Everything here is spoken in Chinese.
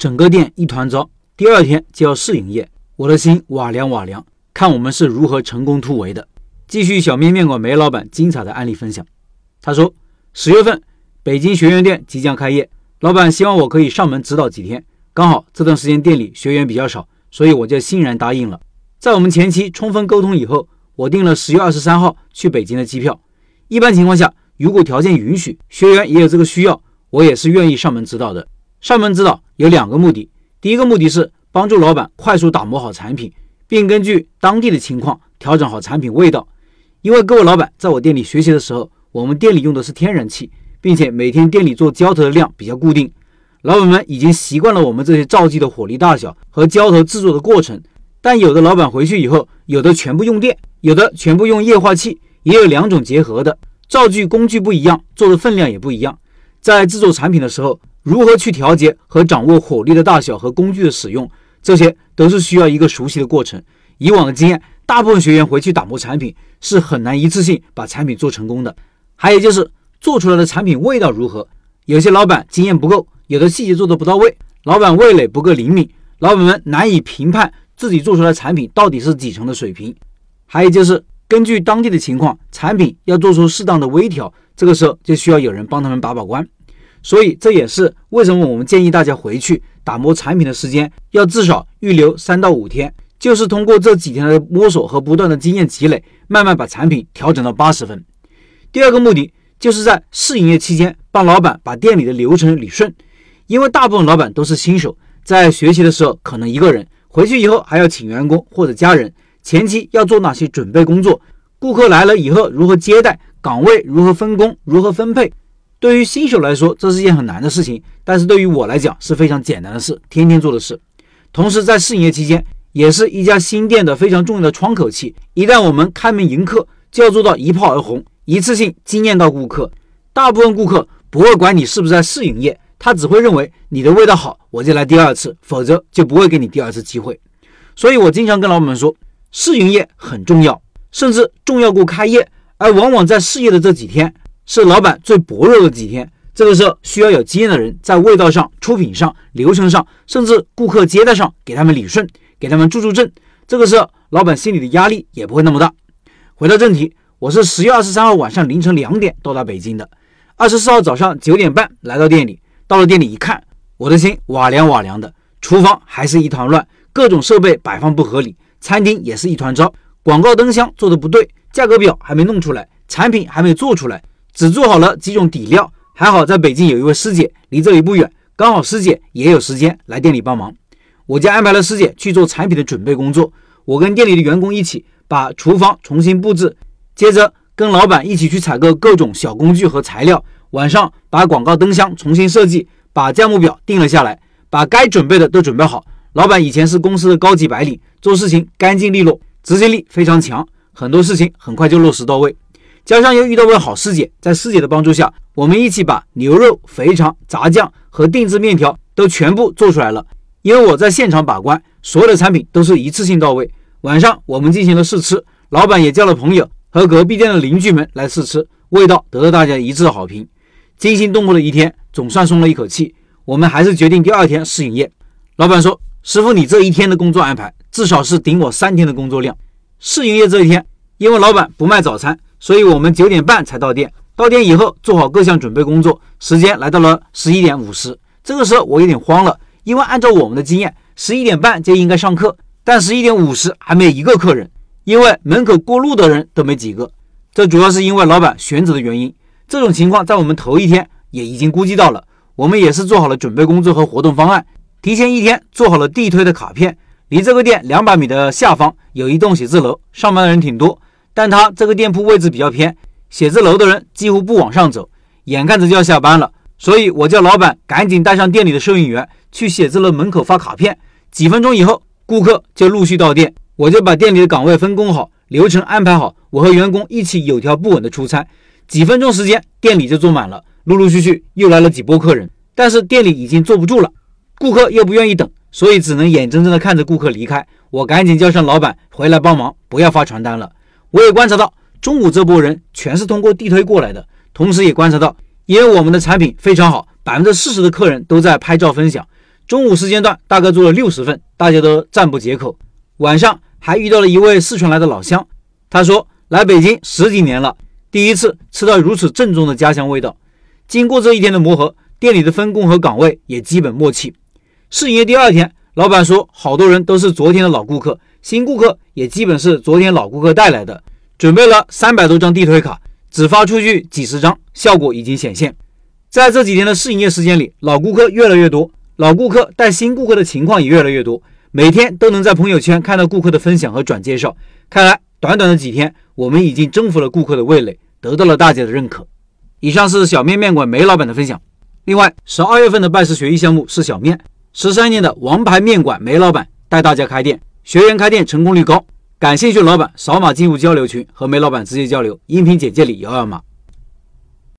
整个店一团糟。第二天就要试营业，我的心瓦凉瓦凉。看我们是如何成功突围的。继续小面面馆梅老板精彩的案例分享。他说，十月份北京学员店即将开业，老板希望我可以上门指导几天。刚好这段时间店里学员比较少，所以我就欣然答应了。在我们前期充分沟通以后，我订了十月二十三号去北京的机票。一般情况下，如果条件允许，学员也有这个需要，我也是愿意上门指导的。上门指导有两个目的，第一个目的是帮助老板快速打磨好产品，并根据当地的情况调整好产品味道。因为各位老板在我店里学习的时候，我们店里用的是天然气，并且每天店里做浇头的量比较固定。老板们已经习惯了我们这些灶具的火力大小和浇头制作的过程，但有的老板回去以后，有的全部用电，有的全部用液化气，也有两种结合的。灶具工具不一样，做的分量也不一样。在制作产品的时候，如何去调节和掌握火力的大小和工具的使用，这些都是需要一个熟悉的过程。以往的经验，大部分学员回去打磨产品是很难一次性把产品做成功的。还有就是做出来的产品味道如何，有些老板经验不够。有的细节做的不到位，老板味蕾不够灵敏，老板们难以评判自己做出来产品到底是几成的水平。还有就是根据当地的情况，产品要做出适当的微调，这个时候就需要有人帮他们把把关。所以这也是为什么我们建议大家回去打磨产品的时间要至少预留三到五天，就是通过这几天的摸索和不断的经验积累，慢慢把产品调整到八十分。第二个目的就是在试营业期间帮老板把店里的流程理顺。因为大部分老板都是新手，在学习的时候可能一个人回去以后还要请员工或者家人，前期要做哪些准备工作？顾客来了以后如何接待？岗位如何分工？如何分配？对于新手来说，这是件很难的事情，但是对于我来讲是非常简单的事，天天做的事。同时在试营业期间，也是一家新店的非常重要的窗口期。一旦我们开门迎客，就要做到一炮而红，一次性惊艳到顾客。大部分顾客不会管你是不是在试营业。他只会认为你的味道好，我就来第二次，否则就不会给你第二次机会。所以我经常跟老板们说，试营业很重要，甚至重要过开业。而往往在试业的这几天，是老板最薄弱的几天。这个时候需要有经验的人，在味道上、出品上、流程上，甚至顾客接待上，给他们理顺，给他们助助阵。这个时候，老板心里的压力也不会那么大。回到正题，我是十月二十三号晚上凌晨两点到达北京的，二十四号早上九点半来到店里。到了店里一看，我的心哇凉哇凉的。厨房还是一团乱，各种设备摆放不合理，餐厅也是一团糟。广告灯箱做的不对，价格表还没弄出来，产品还没做出来，只做好了几种底料。还好在北京有一位师姐，离这里不远，刚好师姐也有时间来店里帮忙，我就安排了师姐去做产品的准备工作。我跟店里的员工一起把厨房重新布置，接着跟老板一起去采购各种小工具和材料。晚上把广告灯箱重新设计，把价目表定了下来，把该准备的都准备好。老板以前是公司的高级白领，做事情干净利落，执行力非常强，很多事情很快就落实到位。加上又遇到位好师姐，在师姐的帮助下，我们一起把牛肉、肥肠、炸酱和定制面条都全部做出来了。因为我在现场把关，所有的产品都是一次性到位。晚上我们进行了试吃，老板也叫了朋友和隔壁店的邻居们来试吃，味道得到大家一致的好评。惊心动魄的一天，总算松了一口气。我们还是决定第二天试营业。老板说：“师傅，你这一天的工作安排，至少是顶我三天的工作量。”试营业这一天，因为老板不卖早餐，所以我们九点半才到店。到店以后，做好各项准备工作，时间来到了十一点五十。这个时候我有点慌了，因为按照我们的经验，十一点半就应该上课，但十一点五十还没有一个客人，因为门口过路的人都没几个。这主要是因为老板选址的原因。这种情况在我们头一天也已经估计到了，我们也是做好了准备工作和活动方案，提前一天做好了地推的卡片。离这个店两百米的下方有一栋写字楼，上班的人挺多，但他这个店铺位置比较偏，写字楼的人几乎不往上走。眼看着就要下班了，所以我叫老板赶紧带上店里的收银员去写字楼门口发卡片。几分钟以后，顾客就陆续到店，我就把店里的岗位分工好，流程安排好，我和员工一起有条不紊的出餐。几分钟时间，店里就坐满了，陆陆续续又来了几波客人，但是店里已经坐不住了，顾客又不愿意等，所以只能眼睁睁地看着顾客离开。我赶紧叫上老板回来帮忙，不要发传单了。我也观察到，中午这波人全是通过地推过来的，同时也观察到，因为我们的产品非常好，百分之四十的客人都在拍照分享。中午时间段大概做了六十份，大家都赞不绝口。晚上还遇到了一位四川来的老乡，他说来北京十几年了，第一次吃到如此正宗的家乡味道。经过这一天的磨合，店里的分工和岗位也基本默契。试营业第二天，老板说好多人都是昨天的老顾客，新顾客也基本是昨天老顾客带来的。准备了三百多张地推卡，只发出去几十张，效果已经显现。在这几天的试营业时间里，老顾客越来越多。老顾客带新顾客的情况也越来越多，每天都能在朋友圈看到顾客的分享和转介绍。看来短短的几天，我们已经征服了顾客的味蕾，得到了大家的认可。以上是小面面馆梅老板的分享。另外，十二月份的拜师学艺项目是小面，十三年的王牌面馆梅老板带大家开店，学员开店成功率高。感兴趣老板扫码进入交流群，和梅老板直接交流。音频简介里有二维码。